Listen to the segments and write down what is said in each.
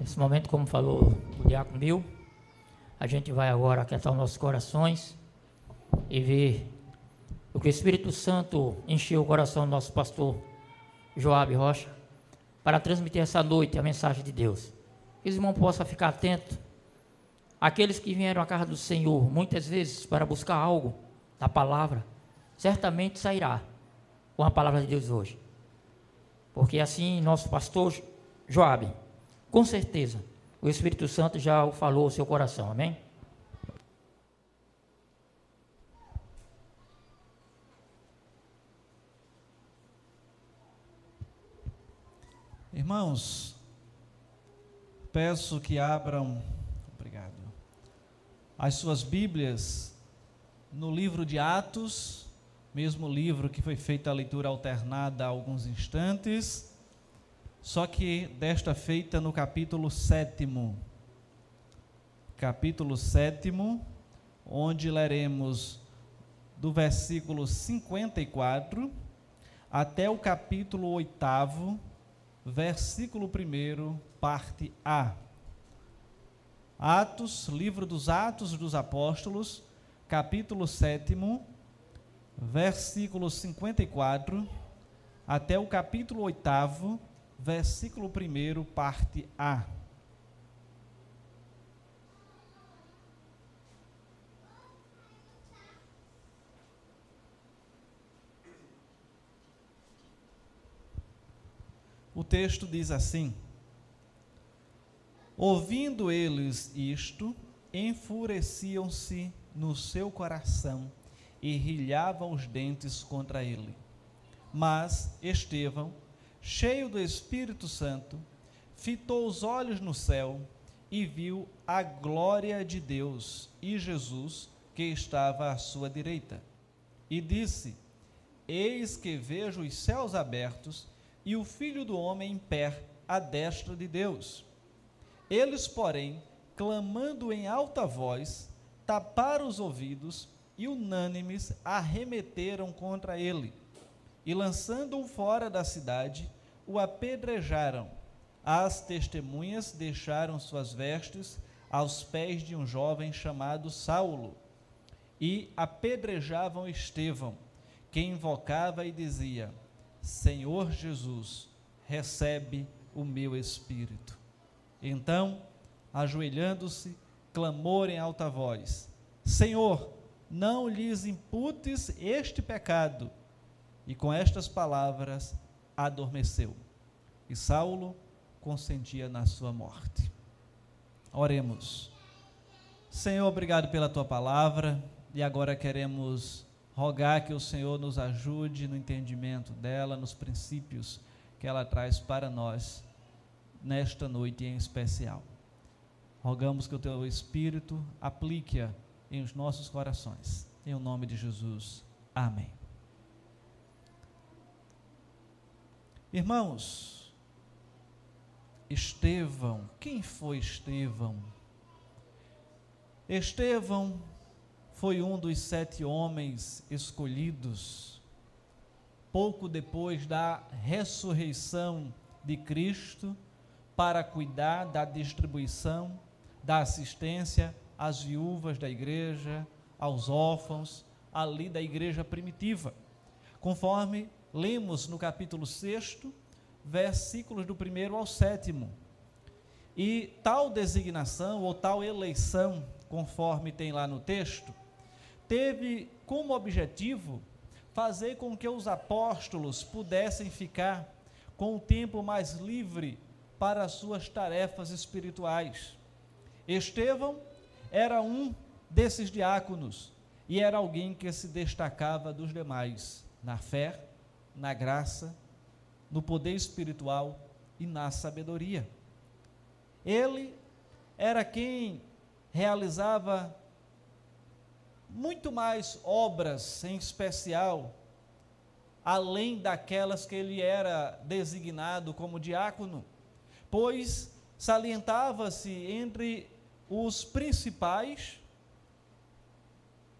Nesse momento, como falou o Diácono Mil, a gente vai agora aquietar os nossos corações e ver o que o Espírito Santo encheu o coração do nosso pastor Joab Rocha para transmitir essa noite a mensagem de Deus. Que os irmãos possam ficar atentos. Aqueles que vieram à casa do Senhor, muitas vezes, para buscar algo da palavra, certamente sairá com a palavra de Deus hoje. Porque assim, nosso pastor Joabe, com certeza, o Espírito Santo já o falou ao seu coração, amém? Irmãos, peço que abram, obrigado, as suas Bíblias no livro de Atos, mesmo livro que foi feita a leitura alternada há alguns instantes, só que desta feita no capítulo sétimo. Capítulo sétimo, onde leremos do versículo 54 até o capítulo oitavo versículo 1, parte A. Atos, livro dos Atos dos Apóstolos, capítulo 7, versículo 54, até o capítulo 8, versículo 1, parte A. O texto diz assim: Ouvindo eles isto, enfureciam-se no seu coração e rilhavam os dentes contra ele. Mas Estevão, cheio do Espírito Santo, fitou os olhos no céu e viu a glória de Deus e Jesus que estava à sua direita. E disse: Eis que vejo os céus abertos e o filho do homem em pé à destra de Deus. Eles, porém, clamando em alta voz, taparam os ouvidos e, unânimes, arremeteram contra ele. E, lançando-o fora da cidade, o apedrejaram. As testemunhas deixaram suas vestes aos pés de um jovem chamado Saulo e apedrejavam Estevão, que invocava e dizia: Senhor Jesus, recebe o meu espírito. Então, ajoelhando-se, clamou em alta voz: Senhor, não lhes imputes este pecado. E com estas palavras adormeceu. E Saulo consentia na sua morte. Oremos. Senhor, obrigado pela tua palavra e agora queremos rogar que o Senhor nos ajude no entendimento dela, nos princípios que ela traz para nós nesta noite em especial. Rogamos que o teu Espírito aplique-a em os nossos corações. Em o nome de Jesus. Amém. Irmãos, Estevão, quem foi Estevão? Estevão foi um dos sete homens escolhidos, pouco depois da ressurreição de Cristo, para cuidar da distribuição, da assistência às viúvas da igreja, aos órfãos, ali da igreja primitiva. Conforme lemos no capítulo 6, versículos do primeiro ao sétimo. E tal designação ou tal eleição, conforme tem lá no texto, teve como objetivo fazer com que os apóstolos pudessem ficar com o tempo mais livre para as suas tarefas espirituais. Estevão era um desses diáconos e era alguém que se destacava dos demais na fé, na graça, no poder espiritual e na sabedoria. Ele era quem realizava muito mais obras em especial, além daquelas que ele era designado como diácono, pois salientava-se entre os principais,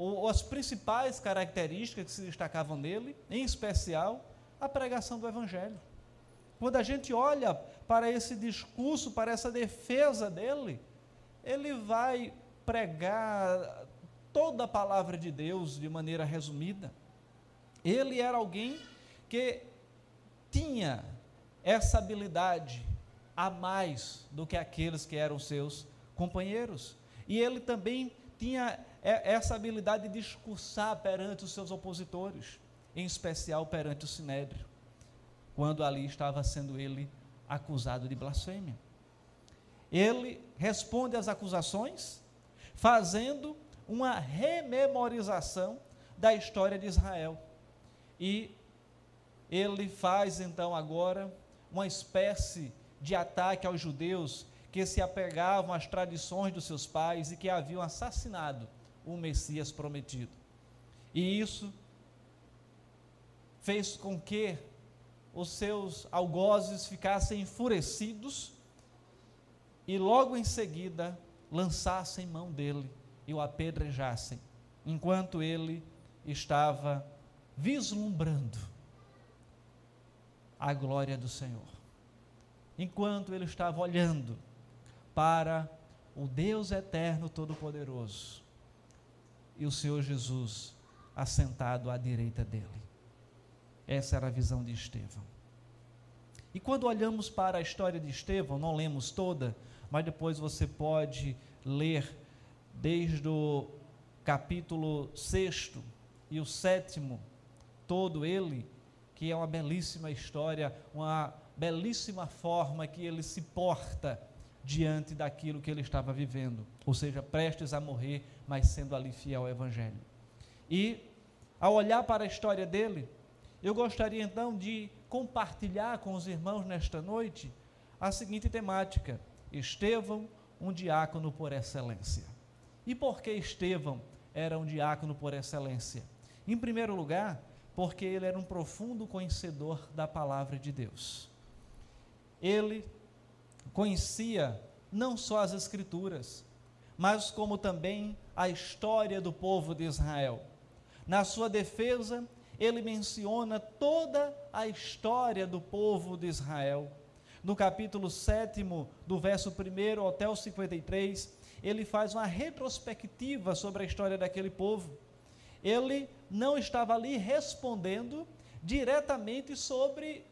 ou as principais características que se destacavam nele, em especial, a pregação do Evangelho. quando a gente olha para esse discurso, para essa defesa dele, ele vai pregar toda a palavra de Deus de maneira resumida. Ele era alguém que tinha essa habilidade a mais do que aqueles que eram seus companheiros. E ele também tinha essa habilidade de discursar perante os seus opositores, em especial perante o Sinédrio, quando ali estava sendo ele acusado de blasfêmia. Ele responde às acusações fazendo uma rememorização da história de Israel. E ele faz então agora uma espécie de ataque aos judeus que se apegavam às tradições dos seus pais e que haviam assassinado o Messias prometido. E isso fez com que os seus algozes ficassem enfurecidos e logo em seguida lançassem mão dele e o apedrejassem, enquanto ele estava vislumbrando a glória do Senhor. Enquanto ele estava olhando para o Deus eterno todo-poderoso e o Senhor Jesus assentado à direita dele. Essa era a visão de Estevão. E quando olhamos para a história de Estevão, não lemos toda, mas depois você pode ler desde o capítulo 6 e o sétimo, todo ele, que é uma belíssima história, uma belíssima forma que ele se porta diante daquilo que ele estava vivendo, ou seja, prestes a morrer, mas sendo ali fiel ao Evangelho. E, ao olhar para a história dele, eu gostaria então de compartilhar com os irmãos nesta noite a seguinte temática: Estevão, um diácono por excelência. E por que Estevão era um diácono por excelência? Em primeiro lugar, porque ele era um profundo conhecedor da palavra de Deus. Ele conhecia não só as Escrituras, mas como também a história do povo de Israel. Na sua defesa, ele menciona toda a história do povo de Israel. No capítulo 7, do verso 1 até o 53, ele faz uma retrospectiva sobre a história daquele povo. Ele não estava ali respondendo diretamente sobre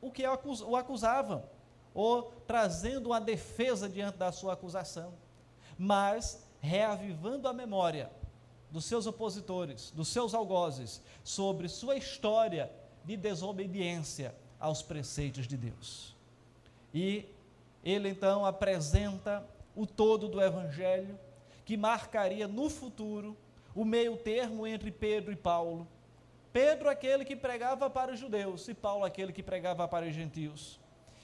o que o acusavam ou trazendo uma defesa diante da sua acusação, mas reavivando a memória dos seus opositores, dos seus algozes, sobre sua história de desobediência aos preceitos de Deus. E ele então apresenta o todo do Evangelho, que marcaria no futuro o meio termo entre Pedro e Paulo. Pedro, aquele que pregava para os judeus, e Paulo, aquele que pregava para os gentios.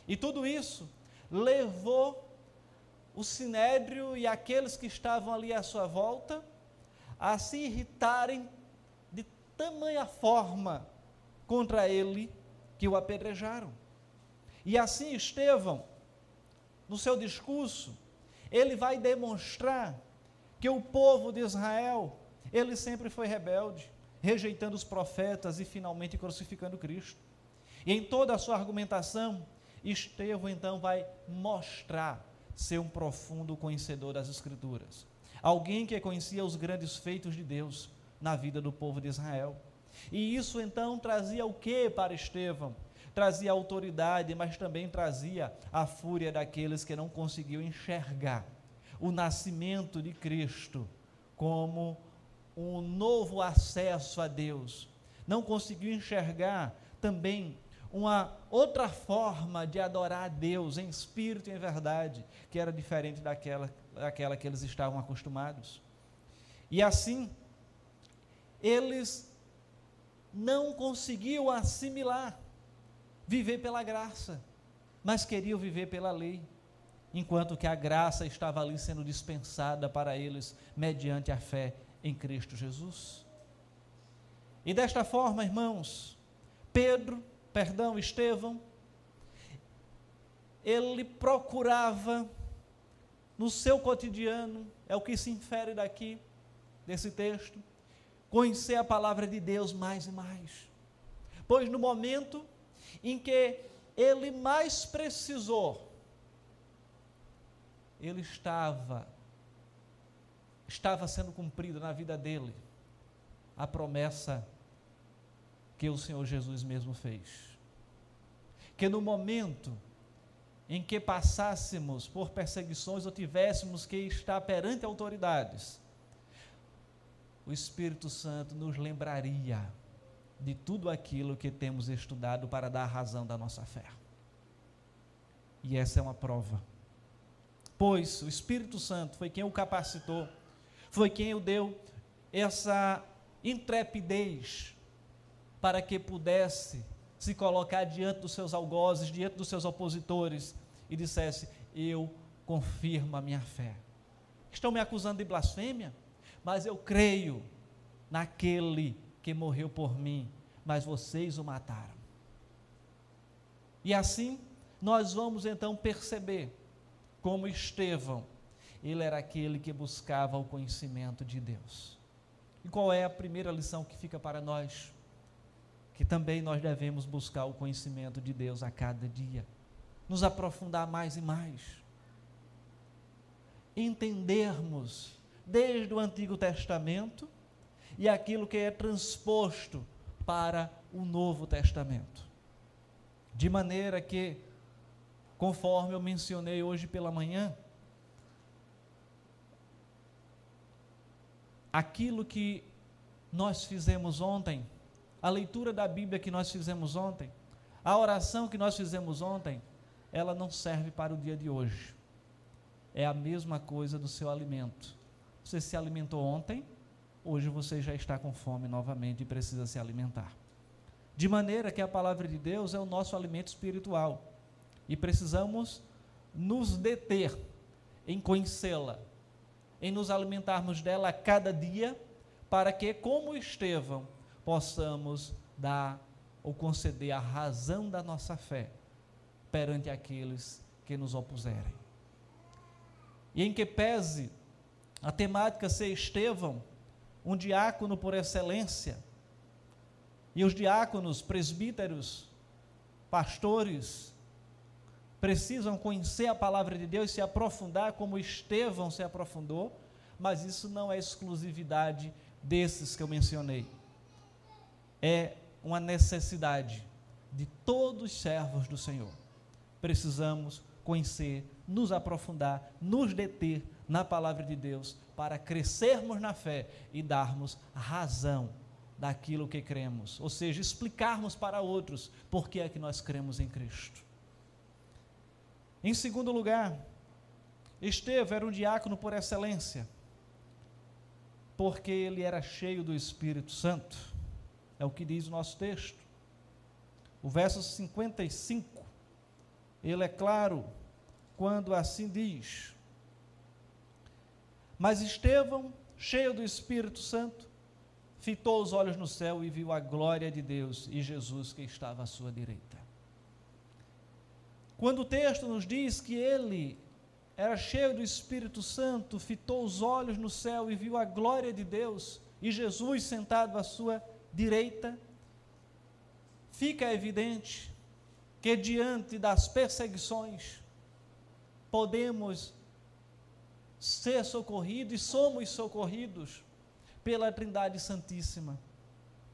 E tudo isso levou o sinédrio e aqueles que estavam ali à sua volta a se irritarem de tamanha forma contra ele que o apedrejaram. E assim Estevão, no seu discurso, ele vai demonstrar que o povo de Israel, ele sempre foi rebelde, rejeitando os profetas e finalmente crucificando Cristo. E em toda a sua argumentação, Estevão então vai mostrar ser um profundo conhecedor das Escrituras. Alguém que conhecia os grandes feitos de Deus na vida do povo de Israel. E isso então trazia o que para Estevão? Trazia autoridade, mas também trazia a fúria daqueles que não conseguiam enxergar o nascimento de Cristo como um novo acesso a Deus. Não conseguiu enxergar também uma outra forma de adorar a Deus em espírito e em verdade, que era diferente daquela, daquela que eles estavam acostumados. E assim, eles não conseguiam assimilar viver pela graça, mas queriam viver pela lei, enquanto que a graça estava ali sendo dispensada para eles mediante a fé em Cristo Jesus. E desta forma, irmãos, Pedro perdão, Estevão, ele procurava no seu cotidiano, é o que se infere daqui, desse texto, conhecer a palavra de Deus mais e mais. Pois no momento em que ele mais precisou, ele estava estava sendo cumprida na vida dele a promessa que o Senhor Jesus mesmo fez. Que no momento em que passássemos por perseguições ou tivéssemos que estar perante autoridades, o Espírito Santo nos lembraria de tudo aquilo que temos estudado para dar razão da nossa fé. E essa é uma prova. Pois o Espírito Santo foi quem o capacitou, foi quem o deu essa intrepidez para que pudesse se colocar diante dos seus algozes, diante dos seus opositores e dissesse: Eu confirmo a minha fé. Estão me acusando de blasfêmia, mas eu creio naquele que morreu por mim, mas vocês o mataram. E assim, nós vamos então perceber como Estevão, ele era aquele que buscava o conhecimento de Deus. E qual é a primeira lição que fica para nós? Que também nós devemos buscar o conhecimento de Deus a cada dia, nos aprofundar mais e mais, entendermos desde o Antigo Testamento e aquilo que é transposto para o Novo Testamento. De maneira que, conforme eu mencionei hoje pela manhã, aquilo que nós fizemos ontem, a leitura da Bíblia que nós fizemos ontem, a oração que nós fizemos ontem, ela não serve para o dia de hoje. É a mesma coisa do seu alimento. Você se alimentou ontem, hoje você já está com fome novamente e precisa se alimentar. De maneira que a palavra de Deus é o nosso alimento espiritual e precisamos nos deter em conhecê-la, em nos alimentarmos dela a cada dia, para que, como Estevão, possamos dar ou conceder a razão da nossa fé perante aqueles que nos opuserem. E em que pese a temática ser Estevão, um diácono por excelência, e os diáconos, presbíteros, pastores, precisam conhecer a palavra de Deus e se aprofundar como Estevão se aprofundou, mas isso não é exclusividade desses que eu mencionei. É uma necessidade de todos os servos do Senhor. Precisamos conhecer, nos aprofundar, nos deter na palavra de Deus para crescermos na fé e darmos razão daquilo que cremos, ou seja, explicarmos para outros por que é que nós cremos em Cristo. Em segundo lugar, Estevão era um diácono por excelência, porque ele era cheio do Espírito Santo, é o que diz o nosso texto. O verso 55, ele é claro quando assim diz: Mas Estevão, cheio do Espírito Santo, fitou os olhos no céu e viu a glória de Deus e Jesus que estava à sua direita. Quando o texto nos diz que ele era cheio do Espírito Santo, fitou os olhos no céu e viu a glória de Deus e Jesus sentado à sua direita, fica evidente que diante das perseguições podemos ser socorridos e somos socorridos pela Trindade Santíssima,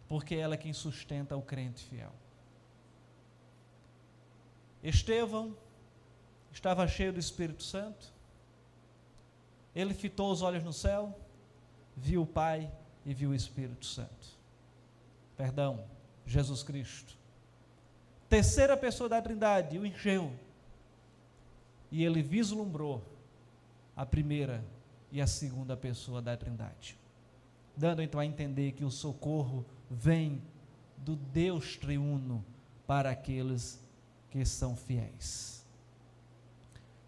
porque ela é quem sustenta o crente fiel. Estevão estava cheio do Espírito Santo, ele fitou os olhos no céu, viu o Pai e viu o Espírito Santo. Perdão, Jesus Cristo. Terceira pessoa da Trindade o encheu. E ele vislumbrou a primeira e a segunda pessoa da Trindade. Dando então a entender que o socorro vem do Deus triuno para aqueles que são fiéis.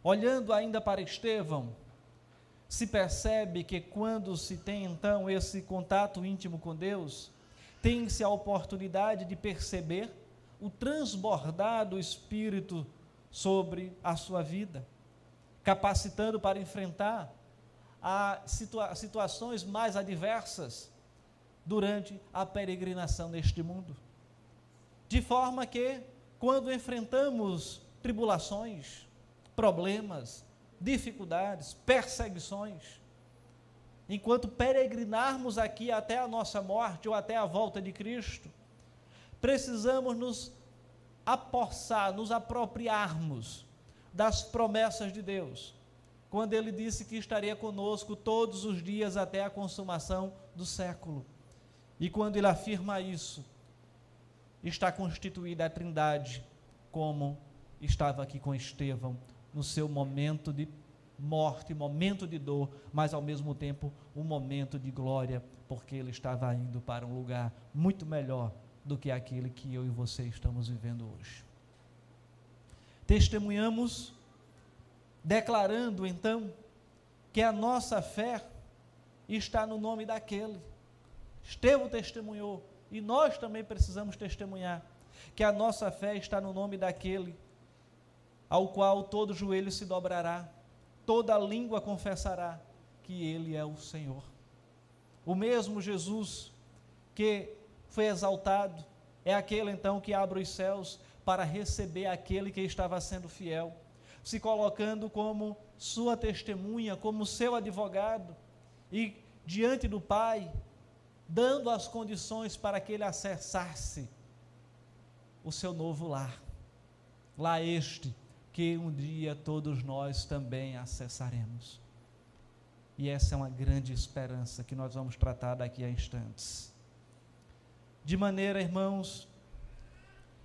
Olhando ainda para Estevão, se percebe que quando se tem então esse contato íntimo com Deus, tem-se a oportunidade de perceber o transbordar do Espírito sobre a sua vida, capacitando para enfrentar a situa situações mais adversas durante a peregrinação neste mundo. De forma que quando enfrentamos tribulações, problemas, dificuldades, perseguições, enquanto peregrinarmos aqui até a nossa morte ou até a volta de Cristo, precisamos nos apossar, nos apropriarmos das promessas de Deus, quando Ele disse que estaria conosco todos os dias até a consumação do século. E quando Ele afirma isso, está constituída a Trindade, como estava aqui com Estevão, no seu momento de morte, momento de dor, mas ao mesmo tempo um momento de glória, porque ele estava indo para um lugar muito melhor do que aquele que eu e você estamos vivendo hoje. Testemunhamos, declarando então que a nossa fé está no nome daquele. Estevão testemunhou e nós também precisamos testemunhar que a nossa fé está no nome daquele ao qual todo joelho se dobrará, toda língua confessará que Ele é o Senhor. O mesmo Jesus que foi exaltado é aquele então que abre os céus para receber aquele que estava sendo fiel, se colocando como sua testemunha, como seu advogado e diante do Pai, dando as condições para que ele acessasse o seu novo lar. Lá este que um dia todos nós também acessaremos. E essa é uma grande esperança que nós vamos tratar daqui a instantes. De maneira, irmãos,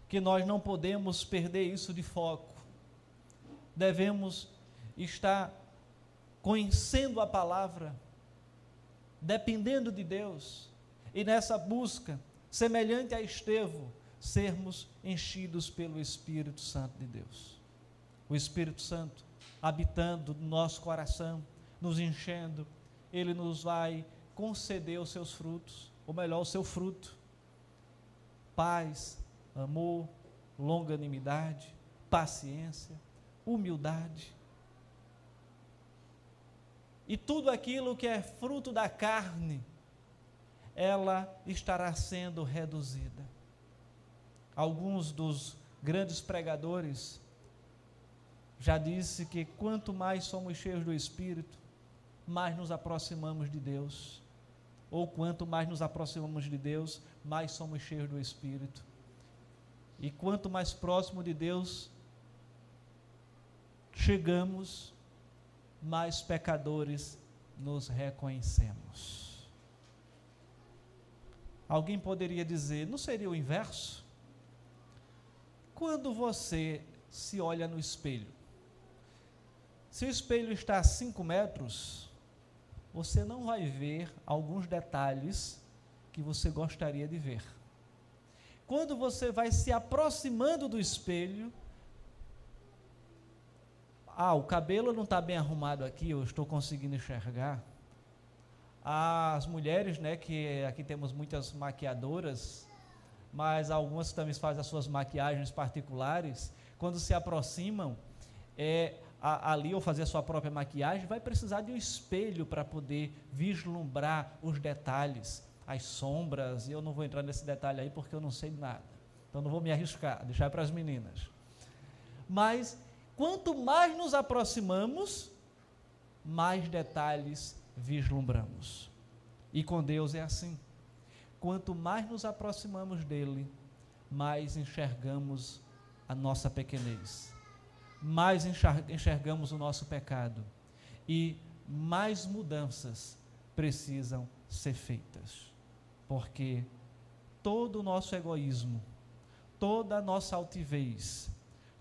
que nós não podemos perder isso de foco. Devemos estar conhecendo a palavra, dependendo de Deus, e nessa busca, semelhante a Estevão, sermos enchidos pelo Espírito Santo de Deus o Espírito Santo habitando no nosso coração, nos enchendo, ele nos vai conceder os seus frutos, ou melhor, o seu fruto: paz, amor, longanimidade, paciência, humildade. E tudo aquilo que é fruto da carne, ela estará sendo reduzida. Alguns dos grandes pregadores já disse que quanto mais somos cheios do Espírito, mais nos aproximamos de Deus. Ou quanto mais nos aproximamos de Deus, mais somos cheios do Espírito. E quanto mais próximo de Deus chegamos, mais pecadores nos reconhecemos. Alguém poderia dizer, não seria o inverso? Quando você se olha no espelho, se o espelho está a 5 metros, você não vai ver alguns detalhes que você gostaria de ver. Quando você vai se aproximando do espelho, ah, o cabelo não está bem arrumado aqui, eu estou conseguindo enxergar. As mulheres, né, que aqui temos muitas maquiadoras, mas algumas também fazem as suas maquiagens particulares, quando se aproximam, é, a, ali ou fazer a sua própria maquiagem, vai precisar de um espelho para poder vislumbrar os detalhes, as sombras, e eu não vou entrar nesse detalhe aí porque eu não sei nada. Então não vou me arriscar, deixar para as meninas. Mas quanto mais nos aproximamos, mais detalhes vislumbramos. E com Deus é assim. Quanto mais nos aproximamos dele, mais enxergamos a nossa pequenez mais enxergamos o nosso pecado e mais mudanças precisam ser feitas. Porque todo o nosso egoísmo, toda a nossa altivez,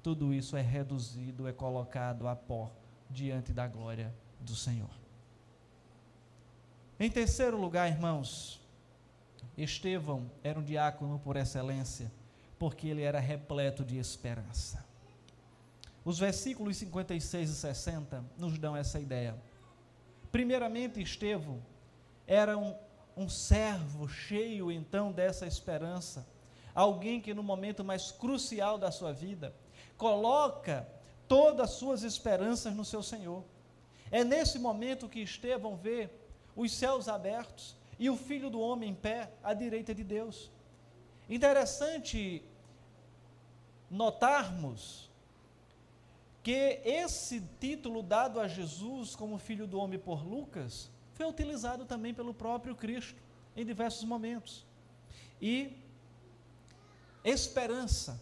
tudo isso é reduzido, é colocado a pó diante da glória do Senhor. Em terceiro lugar, irmãos, Estevão era um diácono por excelência, porque ele era repleto de esperança. Os versículos 56 e 60 nos dão essa ideia. Primeiramente, Estevão era um, um servo cheio então dessa esperança, alguém que no momento mais crucial da sua vida coloca todas as suas esperanças no seu Senhor. É nesse momento que Estevão vê os céus abertos e o Filho do Homem em pé à direita de Deus. Interessante notarmos que esse título dado a Jesus como Filho do Homem por Lucas foi utilizado também pelo próprio Cristo em diversos momentos. E esperança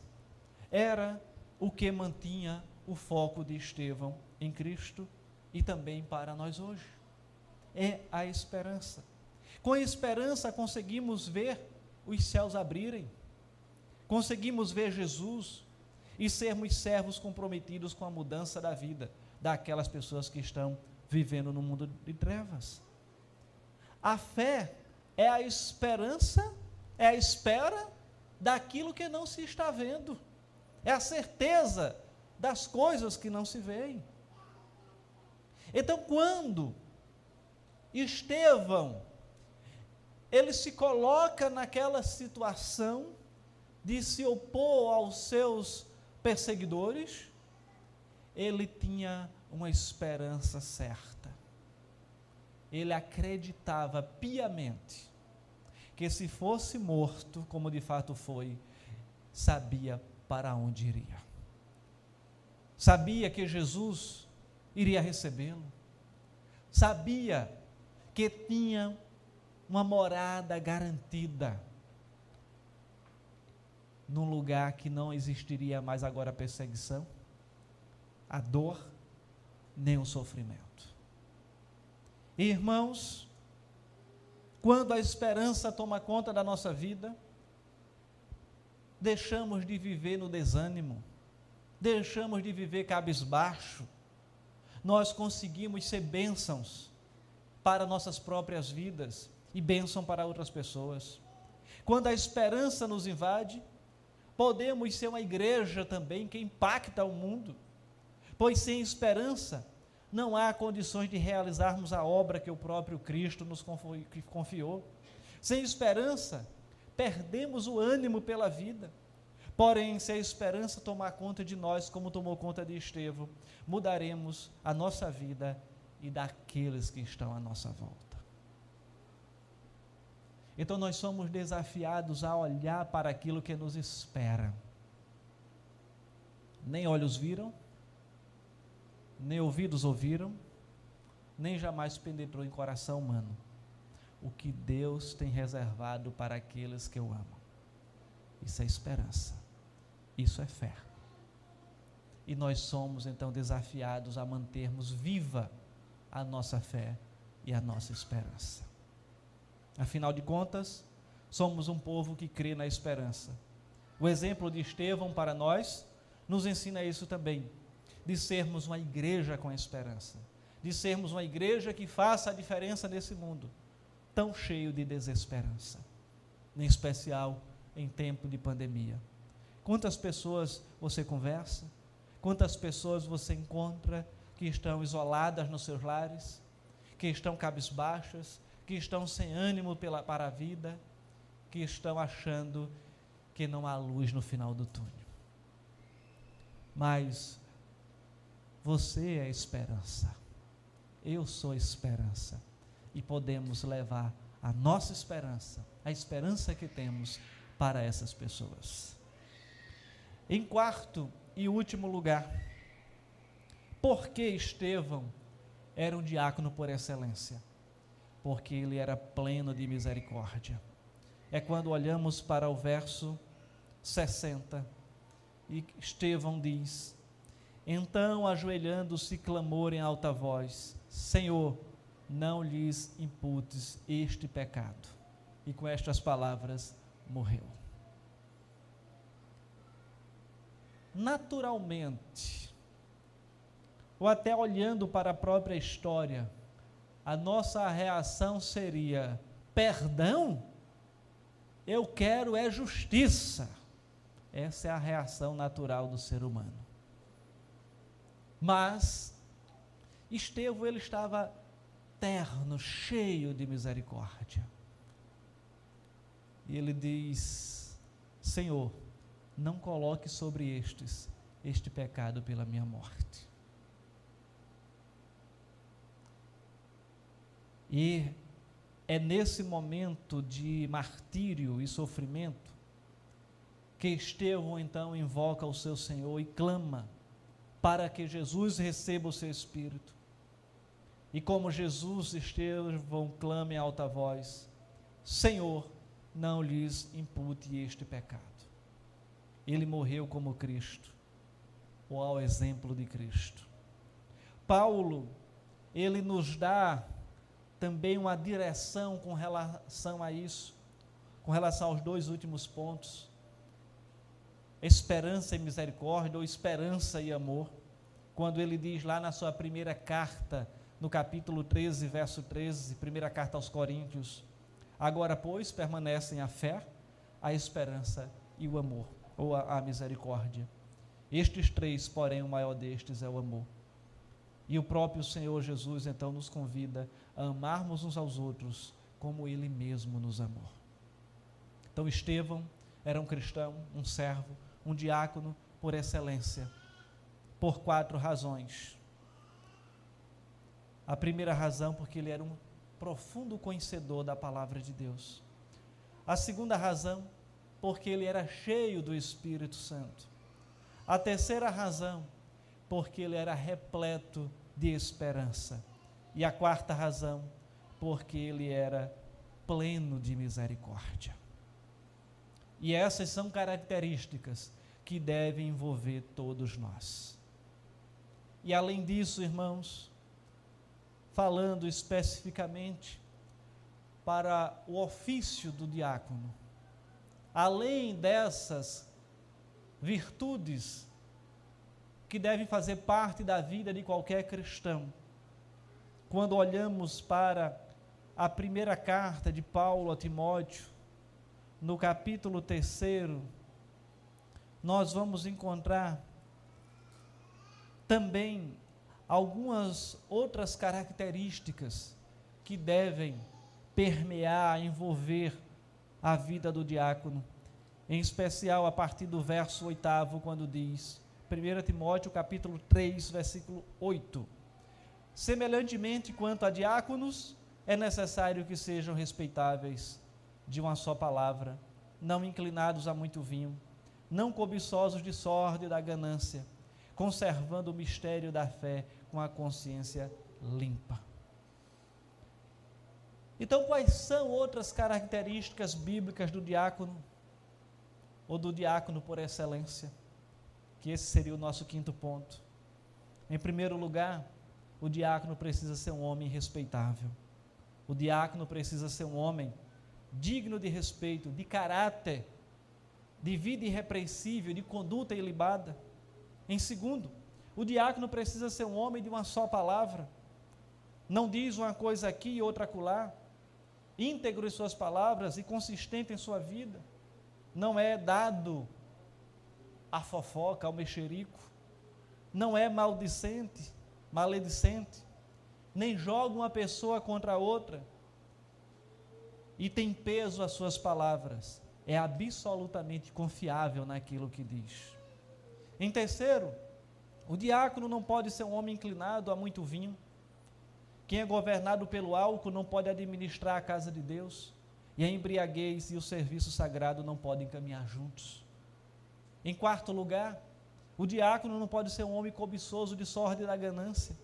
era o que mantinha o foco de Estevão em Cristo e também para nós hoje. É a esperança. Com a esperança conseguimos ver os céus abrirem, conseguimos ver Jesus e sermos servos comprometidos com a mudança da vida daquelas pessoas que estão vivendo no mundo de trevas. A fé é a esperança, é a espera daquilo que não se está vendo, é a certeza das coisas que não se veem. Então, quando Estevão ele se coloca naquela situação de se opor aos seus perseguidores, ele tinha uma esperança certa. Ele acreditava piamente que se fosse morto, como de fato foi, sabia para onde iria. Sabia que Jesus iria recebê-lo. Sabia que tinha uma morada garantida num lugar que não existiria mais agora a perseguição, a dor, nem o sofrimento. Irmãos, quando a esperança toma conta da nossa vida, deixamos de viver no desânimo, deixamos de viver cabisbaixo, nós conseguimos ser bênçãos para nossas próprias vidas e bênção para outras pessoas. Quando a esperança nos invade, podemos ser uma igreja também que impacta o mundo, pois sem esperança não há condições de realizarmos a obra que o próprio Cristo nos confiou. Sem esperança, perdemos o ânimo pela vida. Porém, se a esperança tomar conta de nós, como tomou conta de Estevão, mudaremos a nossa vida e daqueles que estão à nossa volta. Então nós somos desafiados a olhar para aquilo que nos espera. Nem olhos viram, nem ouvidos ouviram, nem jamais penetrou em coração humano o que Deus tem reservado para aqueles que o amam. Isso é esperança. Isso é fé. E nós somos então desafiados a mantermos viva a nossa fé e a nossa esperança. Afinal de contas, somos um povo que crê na esperança. O exemplo de Estevão para nós nos ensina isso também, de sermos uma igreja com esperança, de sermos uma igreja que faça a diferença nesse mundo tão cheio de desesperança, em especial em tempo de pandemia. Quantas pessoas você conversa? Quantas pessoas você encontra que estão isoladas nos seus lares, que estão cabisbaixas, que estão sem ânimo pela, para a vida, que estão achando que não há luz no final do túnel. Mas você é esperança. Eu sou esperança. E podemos levar a nossa esperança, a esperança que temos para essas pessoas. Em quarto e último lugar, por que Estevão era um diácono por excelência? Porque ele era pleno de misericórdia. É quando olhamos para o verso 60 e Estevão diz: Então, ajoelhando-se, clamou em alta voz: Senhor, não lhes imputes este pecado. E com estas palavras morreu. Naturalmente, ou até olhando para a própria história, a nossa reação seria: perdão? Eu quero é justiça. Essa é a reação natural do ser humano. Mas Estevão ele estava terno, cheio de misericórdia. E ele diz: Senhor, não coloque sobre estes este pecado pela minha morte. E é nesse momento de martírio e sofrimento que Estevão então invoca o seu Senhor e clama para que Jesus receba o seu Espírito. E como Jesus, Estevão clama em alta voz: Senhor, não lhes impute este pecado. Ele morreu como Cristo, ou ao exemplo de Cristo. Paulo, ele nos dá também uma direção com relação a isso, com relação aos dois últimos pontos esperança e misericórdia, ou esperança e amor, quando ele diz lá na sua primeira carta, no capítulo 13, verso 13, primeira carta aos Coríntios: Agora, pois, permanecem a fé, a esperança e o amor, ou a, a misericórdia. Estes três, porém, o maior destes é o amor. E o próprio Senhor Jesus então nos convida a amarmos uns aos outros como ele mesmo nos amou. Então, Estevão era um cristão, um servo, um diácono por excelência, por quatro razões. A primeira razão, porque ele era um profundo conhecedor da palavra de Deus. A segunda razão, porque ele era cheio do Espírito Santo. A terceira razão, porque ele era repleto de esperança. E a quarta razão, porque ele era pleno de misericórdia. E essas são características que devem envolver todos nós. E além disso, irmãos, falando especificamente para o ofício do diácono, além dessas virtudes que devem fazer parte da vida de qualquer cristão, quando olhamos para a primeira carta de Paulo a Timóteo, no capítulo 3, nós vamos encontrar também algumas outras características que devem permear, envolver a vida do diácono, em especial a partir do verso 8, quando diz, 1 Timóteo capítulo 3, versículo 8. Semelhantemente quanto a diáconos, é necessário que sejam respeitáveis de uma só palavra, não inclinados a muito vinho, não cobiçosos de sorte e da ganância, conservando o mistério da fé com a consciência limpa. Então, quais são outras características bíblicas do diácono, ou do diácono por excelência? Que esse seria o nosso quinto ponto. Em primeiro lugar, o diácono precisa ser um homem respeitável. O diácono precisa ser um homem digno de respeito, de caráter de vida irrepreensível, de conduta ilibada. Em segundo, o diácono precisa ser um homem de uma só palavra. Não diz uma coisa aqui e outra acolá. Íntegro em suas palavras e consistente em sua vida. Não é dado a fofoca, ao mexerico. Não é maldicente, maledicente. Nem joga uma pessoa contra a outra. E tem peso as suas palavras é absolutamente confiável naquilo que diz. Em terceiro, o diácono não pode ser um homem inclinado a muito vinho. Quem é governado pelo álcool não pode administrar a casa de Deus. E a embriaguez e o serviço sagrado não podem caminhar juntos. Em quarto lugar, o diácono não pode ser um homem cobiçoso de sorte da ganância.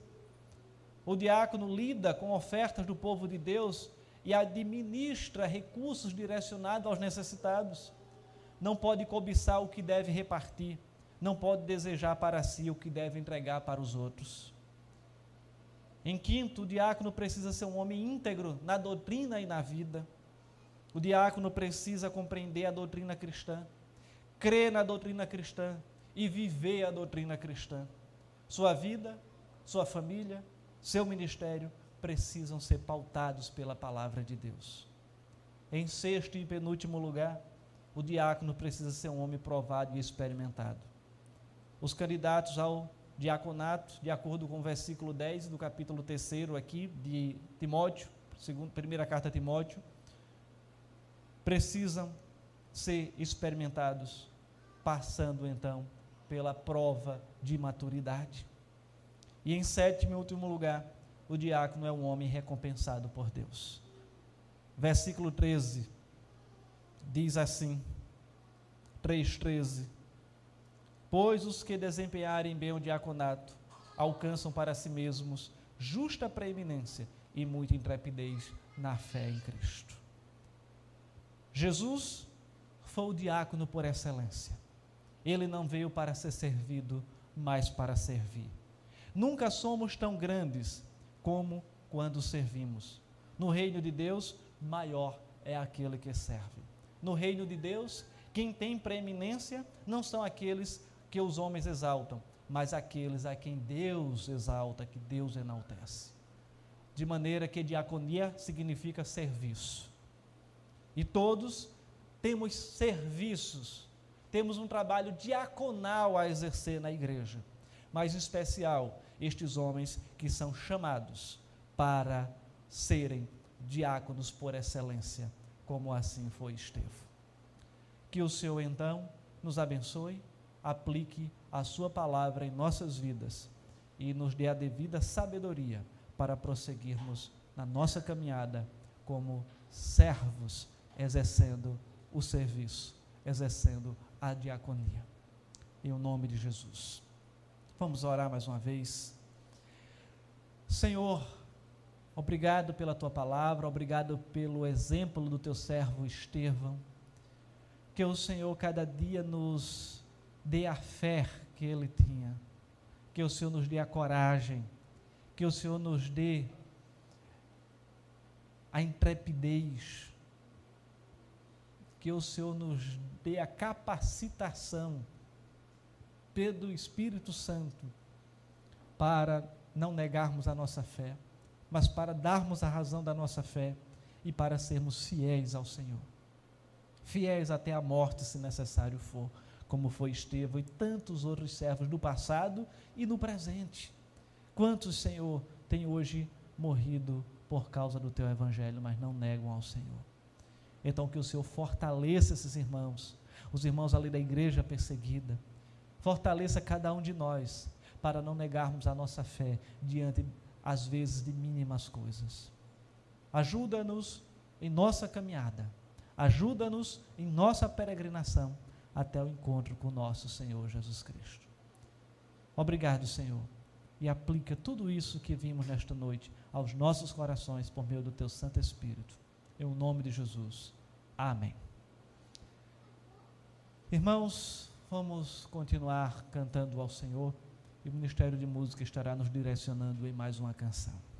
O diácono lida com ofertas do povo de Deus e administra recursos direcionados aos necessitados. Não pode cobiçar o que deve repartir, não pode desejar para si o que deve entregar para os outros. Em quinto, o diácono precisa ser um homem íntegro na doutrina e na vida. O diácono precisa compreender a doutrina cristã, crer na doutrina cristã e viver a doutrina cristã. Sua vida, sua família, seu ministério precisam ser pautados pela palavra de Deus. Em sexto e penúltimo lugar, o diácono precisa ser um homem provado e experimentado. Os candidatos ao diaconato, de acordo com o versículo 10 do capítulo 3 aqui de Timóteo, segundo, primeira carta a Timóteo, precisam ser experimentados, passando então pela prova de maturidade. E em sétimo e último lugar, o diácono é um homem recompensado por Deus. Versículo 13 diz assim: 3,13. Pois os que desempenharem bem o diaconato alcançam para si mesmos justa preeminência e muita intrepidez na fé em Cristo. Jesus foi o diácono por excelência. Ele não veio para ser servido, mas para servir. Nunca somos tão grandes como quando servimos. No reino de Deus, maior é aquele que serve. No reino de Deus, quem tem preeminência não são aqueles que os homens exaltam, mas aqueles a quem Deus exalta, que Deus enaltece. De maneira que diaconia significa serviço. E todos temos serviços, temos um trabalho diaconal a exercer na igreja, mas em especial estes homens que são chamados para serem diáconos por excelência, como assim foi Estevão. Que o Senhor então nos abençoe, aplique a Sua palavra em nossas vidas e nos dê a devida sabedoria para prosseguirmos na nossa caminhada como servos, exercendo o serviço, exercendo a diaconia. Em nome de Jesus. Vamos orar mais uma vez. Senhor, Obrigado pela tua palavra, obrigado pelo exemplo do teu servo Estevão. Que o Senhor cada dia nos dê a fé que ele tinha, que o Senhor nos dê a coragem, que o Senhor nos dê a intrepidez, que o Senhor nos dê a capacitação pelo Espírito Santo para não negarmos a nossa fé mas para darmos a razão da nossa fé e para sermos fiéis ao Senhor. Fiéis até a morte, se necessário for, como foi Estevão e tantos outros servos do passado e no presente. Quantos, Senhor, têm hoje morrido por causa do teu evangelho, mas não negam ao Senhor? Então, que o Senhor fortaleça esses irmãos, os irmãos ali da igreja perseguida, fortaleça cada um de nós, para não negarmos a nossa fé diante às vezes de mínimas coisas. Ajuda-nos em nossa caminhada, ajuda-nos em nossa peregrinação até o encontro com nosso Senhor Jesus Cristo. Obrigado, Senhor, e aplica tudo isso que vimos nesta noite aos nossos corações por meio do teu Santo Espírito. Em nome de Jesus. Amém. Irmãos, vamos continuar cantando ao Senhor e o Ministério de Música estará nos direcionando em mais uma canção.